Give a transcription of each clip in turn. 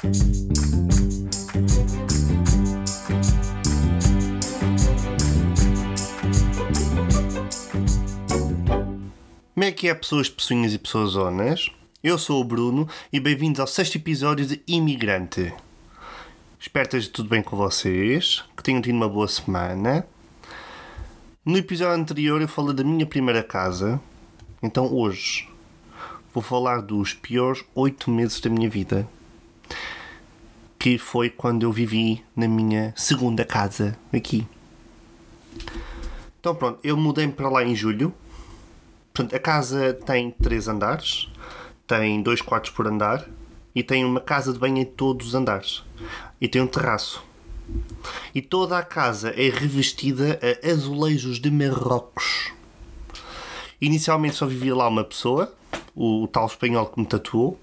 Como é que é, pessoas pessoinhas e pessoas zonas? Eu sou o Bruno e bem-vindos ao sexto episódio de Imigrante. Espero que esteja tudo bem com vocês, que tenham tido uma boa semana. No episódio anterior eu falei da minha primeira casa, então hoje vou falar dos piores oito meses da minha vida, que foi quando eu vivi na minha segunda casa aqui. Então pronto, eu mudei-me para lá em julho. Portanto, a casa tem três andares, tem dois quartos por andar e tem uma casa de banho em todos os andares. E tem um terraço. E toda a casa é revestida a azulejos de Marrocos. Inicialmente só vivia lá uma pessoa, o, tal espanhol que me tatuou,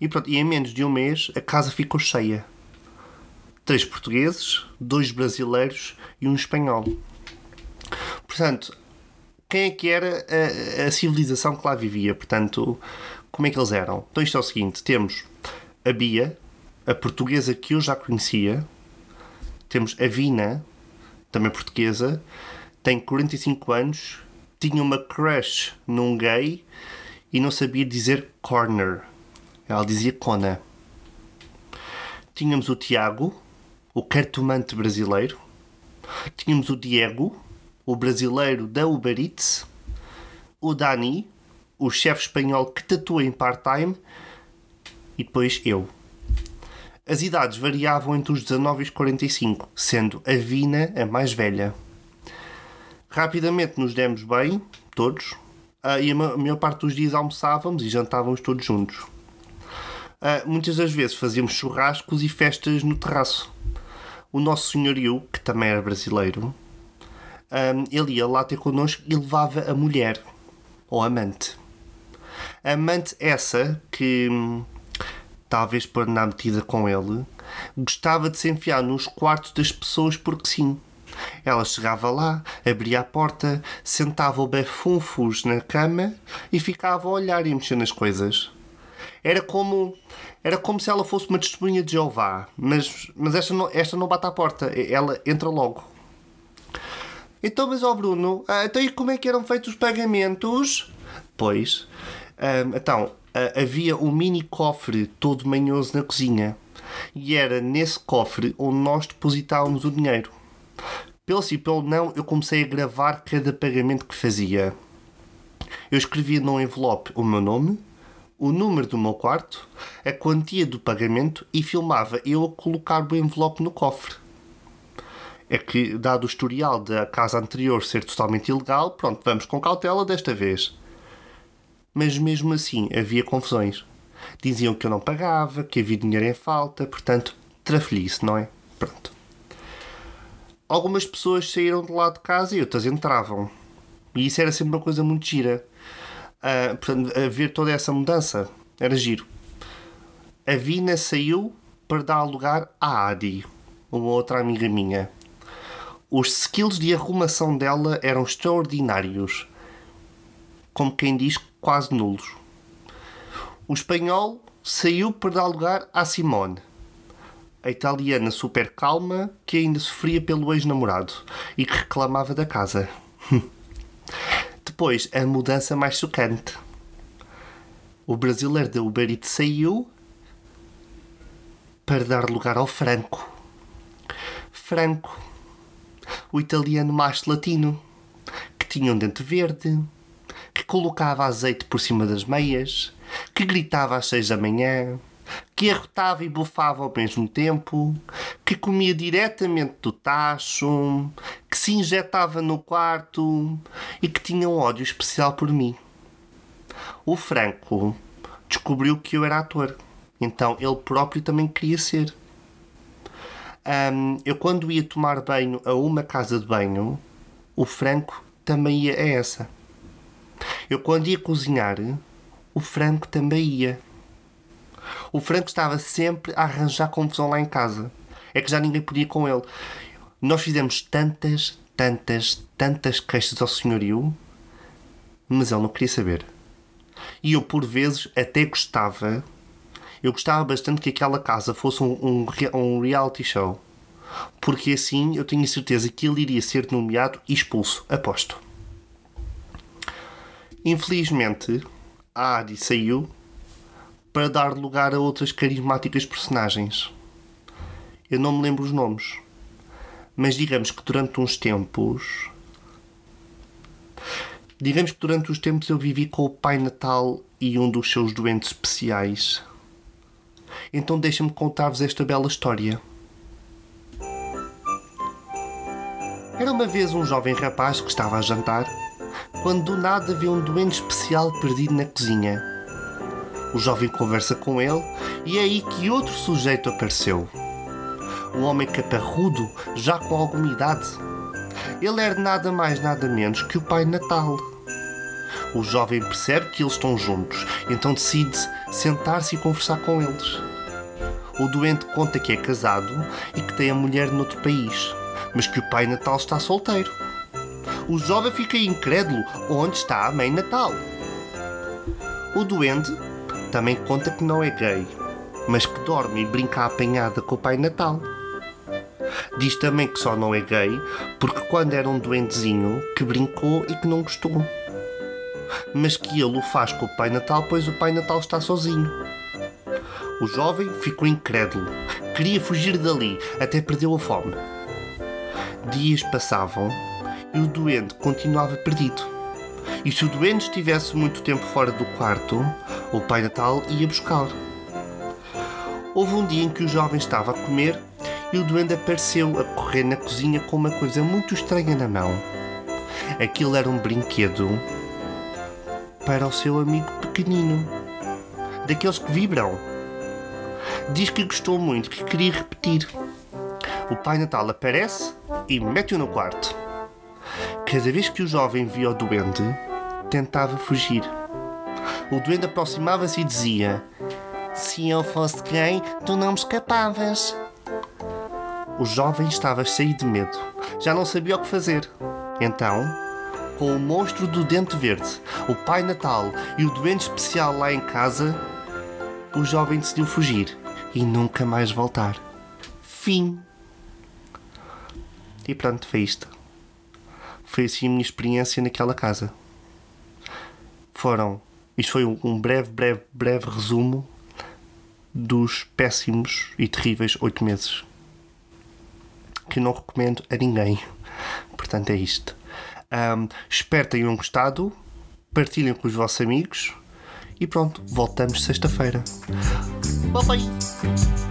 e, pronto, e em menos de um mês a casa ficou cheia. Três portugueses, dois brasileiros e um espanhol. Portanto, quem é que era a, a, civilização que lá vivia? Portanto, como é que eles eram? Então isto é o seguinte: temos a Bia, a portuguesa que eu já conhecia, temos a Vina, também portuguesa, tem 45 anos, tinha uma crush num gay e não sabia dizer corner. Ela dizia cona. Tínhamos o Tiago, o cartomante brasileiro. Tínhamos o Diego, o brasileiro da Uber Eats. O Dani, o chefe espanhol que tatua em part-time. E depois eu. As idades variavam entre os 19 e os 45, sendo a Vina a mais velha. Rapidamente nos demos bem, todos, uh, e a maior parte dos dias almoçávamos e jantávamos todos juntos. Uh, muitas das vezes fazíamos churrascos e festas no terraço. O nosso senhorio, que também era brasileiro, um, ele ia lá ter connosco e levava a mulher, ou amante. Amante essa que hum, talvez por andar metida com ele, gostava de se enfiar nos quartos das pessoas porque sim. Ela chegava lá, abria a porta, sentava o befunfos na cama e ficava a olhar e mexer nas coisas. Era como era como se ela fosse uma testemunha de Jeová, mas, mas esta, não, esta não bate à porta, ela entra logo. Então, mas ó Bruno, ah, então e como é que eram feitos os pagamentos? Pois, ah, então, uh, havia um mini cofre todo manhoso na cozinha. E era nesse cofre onde nós depositávamos o dinheiro. Pelo sim, pelo não, eu comecei a gravar cada pagamento que fazia. Eu escrevia num envelope o meu nome, o número do meu quarto, a quantia do pagamento e filmava eu a colocar o envelope no cofre. É que, dado o historial da casa anterior ser totalmente ilegal, pronto, vamos com cautela desta vez mas mesmo assim havia confusões. Diziam que eu não pagava, que havia dinheiro em falta, portanto, trafelice, não é? Pronto. Algumas pessoas saíram de lá de casa e outras entravam. E isso era sempre uma coisa muito gira. Uh, portanto, a ver toda essa mudança era giro. A Vina saiu para dar lugar à Adi, uma outra amiga minha. Os skills de arrumação dela eram extraordinários. Como quem diz, quase nulos. O espanhol saiu para dar lugar à Simone, a italiana super calma que ainda sofria pelo ex-namorado e que reclamava da casa. Depois, a mudança mais chocante. O brasileiro da Uber Eats saiu para dar lugar ao Franco. Franco, o italiano mais latino, que tinha um dente verde, que colocava azeite por cima das meias, que gritava às seis da manhã, que arrotava e bufava ao mesmo tempo, que comia diretamente do tacho, que se injetava no quarto e que tinha um ódio especial por mim. O Franco descobriu que eu era ator, então ele próprio também queria ser. Um, eu, quando ia tomar banho a uma casa de banho, o Franco também ia a essa. Eu, quando ia cozinhar, o Franco também ia. O Franco estava sempre a arranjar confusão lá em casa. É que já ninguém podia com ele. Nós fizemos tantas, tantas, tantas queixas ao senhorio, mas ele não queria saber. E eu, por vezes, até gostava Eu gostava bastante que aquela casa fosse um, um, um reality show. Porque assim eu tenho certeza que ele iria ser nomeado e expulso. Aposto. Infelizmente, a Adi saiu para dar lugar a outras carismáticas personagens. Eu não me lembro os nomes, mas digamos que durante uns tempos. Digamos que durante os tempos eu vivi com o Pai Natal e um dos seus doentes especiais. Então deixa-me contar-vos esta bela história. Era uma vez um jovem rapaz que estava a jantar quando do nada vê um doente especial perdido na cozinha. O jovem conversa com ele e é aí que outro sujeito apareceu. Um homem caparrudo, já com alguma idade. Ele era nada mais nada menos que o Pai Natal. O jovem percebe que eles estão juntos, então decide sentar-se e conversar com eles. O doente conta que é casado e que tem a mulher noutro país, mas que o Pai Natal está solteiro o jovem fica incrédulo onde está a Mãe Natal. O doente também conta que não é gay, mas que dorme e brinca apanhada com o Pai Natal. Diz também que só não é gay porque quando era um doentezinho que brincou e que não gostou. Mas que ele o faz com o Pai Natal, pois o Pai Natal está sozinho. O jovem ficou incrédulo, queria fugir dali, até perdeu a fome. Dias passavam e o doente continuava perdido. E se o doente estivesse muito tempo fora do quarto, o Pai Natal ia buscá-lo. Houve um dia em que o jovem estava a comer e o doente apareceu a correr na cozinha com uma coisa muito estranha na mão. Aquilo era um brinquedo para o seu amigo pequenino, daqueles que vibram. Diz que gostou muito, que queria repetir. O Pai Natal aparece e mete-o no quarto. Cada vez que o jovem via o duende, tentava fugir. O duende aproximava-se e dizia: Se eu fosse gay, tu não me escapavas. O jovem estava cheio de medo. Já não sabia o que fazer. Então, com o monstro do dente verde, o Pai Natal e o doente especial lá em casa, o jovem decidiu fugir e nunca mais voltar. Fim. E pronto, foi isto. Foi assim a minha experiência naquela casa. Foram. Isto foi um breve, breve, breve resumo dos péssimos e terríveis oito meses. Que não recomendo a ninguém. Portanto, é isto. Um, espero tenham gostado. Partilhem com os vossos amigos. E pronto, voltamos sexta-feira. Bye bye!